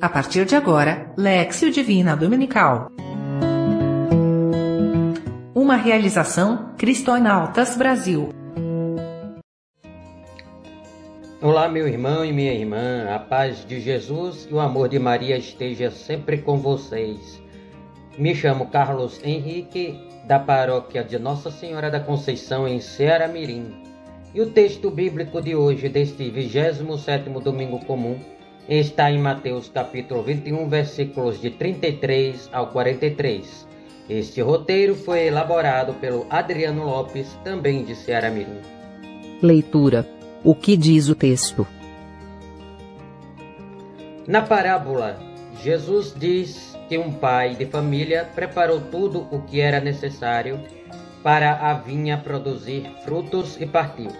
A partir de agora, Lexio Divina Dominical. Uma realização Cristonautas Brasil. Olá, meu irmão e minha irmã, a paz de Jesus e o amor de Maria esteja sempre com vocês. Me chamo Carlos Henrique, da paróquia de Nossa Senhora da Conceição, em Ceará Mirim. E o texto bíblico de hoje, deste 27 domingo comum, está em Mateus capítulo 21, versículos de 33 ao 43. Este roteiro foi elaborado pelo Adriano Lopes, também de Ceará Mirim. Leitura. O que diz o texto? Na parábola, Jesus diz que um pai de família preparou tudo o que era necessário para a vinha produzir frutos e partiu.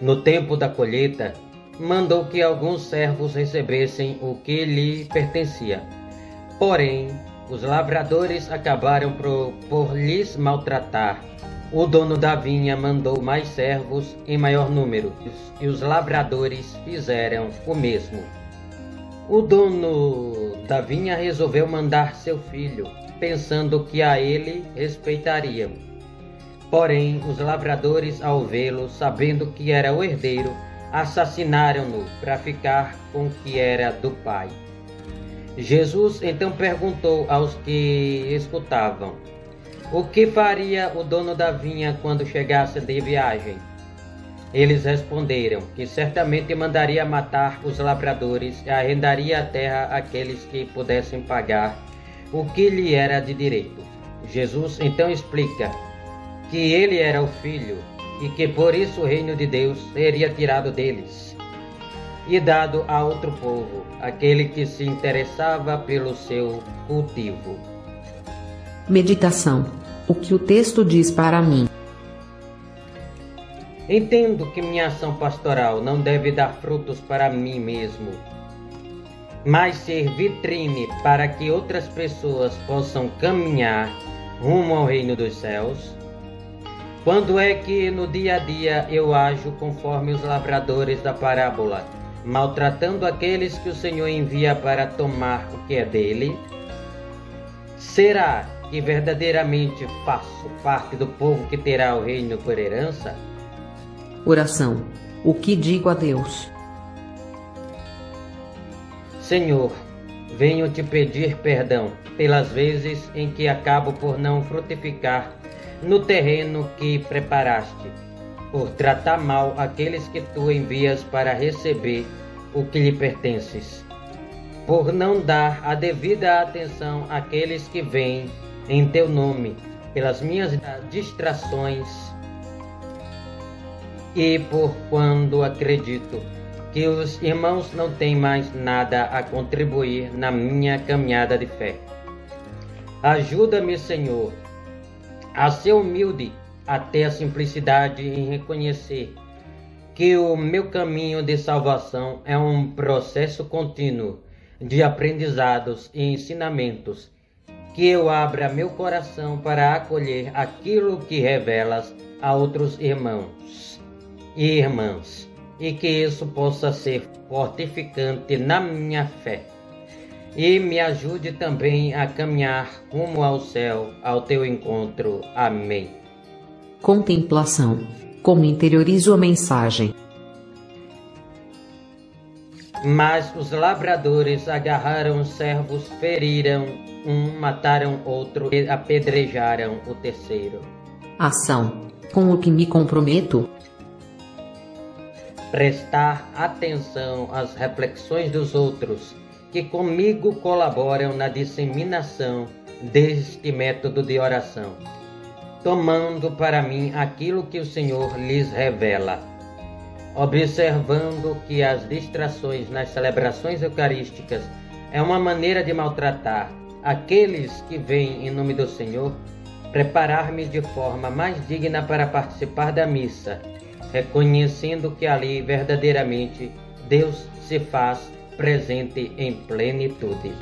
No tempo da colheita, mandou que alguns servos recebessem o que lhe pertencia. Porém, os lavradores acabaram por, por lhes maltratar. O dono da vinha mandou mais servos em maior número, e os lavradores fizeram o mesmo. O dono da vinha resolveu mandar seu filho, pensando que a ele respeitariam. Porém, os lavradores, ao vê-lo, sabendo que era o herdeiro, assassinaram-no para ficar com o que era do pai. Jesus então perguntou aos que escutavam: O que faria o dono da vinha quando chegasse de viagem? Eles responderam que certamente mandaria matar os lavradores e arrendaria a terra àqueles que pudessem pagar o que lhe era de direito. Jesus então explica que ele era o filho e que por isso o reino de Deus seria tirado deles e dado a outro povo, aquele que se interessava pelo seu cultivo. Meditação. O que o texto diz para mim? Entendo que minha ação pastoral não deve dar frutos para mim mesmo, mas ser vitrine para que outras pessoas possam caminhar rumo ao reino dos céus quando é que no dia a dia eu ajo conforme os lavradores da parábola, maltratando aqueles que o Senhor envia para tomar o que é dele? Será que verdadeiramente faço parte do povo que terá o reino por herança? Oração. O que digo a Deus? Senhor, venho te pedir perdão pelas vezes em que acabo por não frutificar no terreno que preparaste, por tratar mal aqueles que tu envias para receber o que lhe pertences, por não dar a devida atenção àqueles que vêm em teu nome, pelas minhas distrações e por quando acredito que os irmãos não têm mais nada a contribuir na minha caminhada de fé. Ajuda-me, Senhor, a ser humilde até a simplicidade em reconhecer que o meu caminho de salvação é um processo contínuo de aprendizados e ensinamentos, que eu abra meu coração para acolher aquilo que revelas a outros irmãos e irmãs, e que isso possa ser fortificante na minha fé e me ajude também a caminhar rumo ao céu, ao teu encontro. Amém. Contemplação. Como interiorizo a mensagem. Mas os lavradores agarraram os servos, feriram um, mataram outro e apedrejaram o terceiro. Ação. Com o que me comprometo? Prestar atenção às reflexões dos outros que comigo colaboram na disseminação deste método de oração, tomando para mim aquilo que o Senhor lhes revela, observando que as distrações nas celebrações eucarísticas é uma maneira de maltratar aqueles que vêm em nome do Senhor, preparar-me de forma mais digna para participar da missa, reconhecendo que ali verdadeiramente Deus se faz presente em plenitude.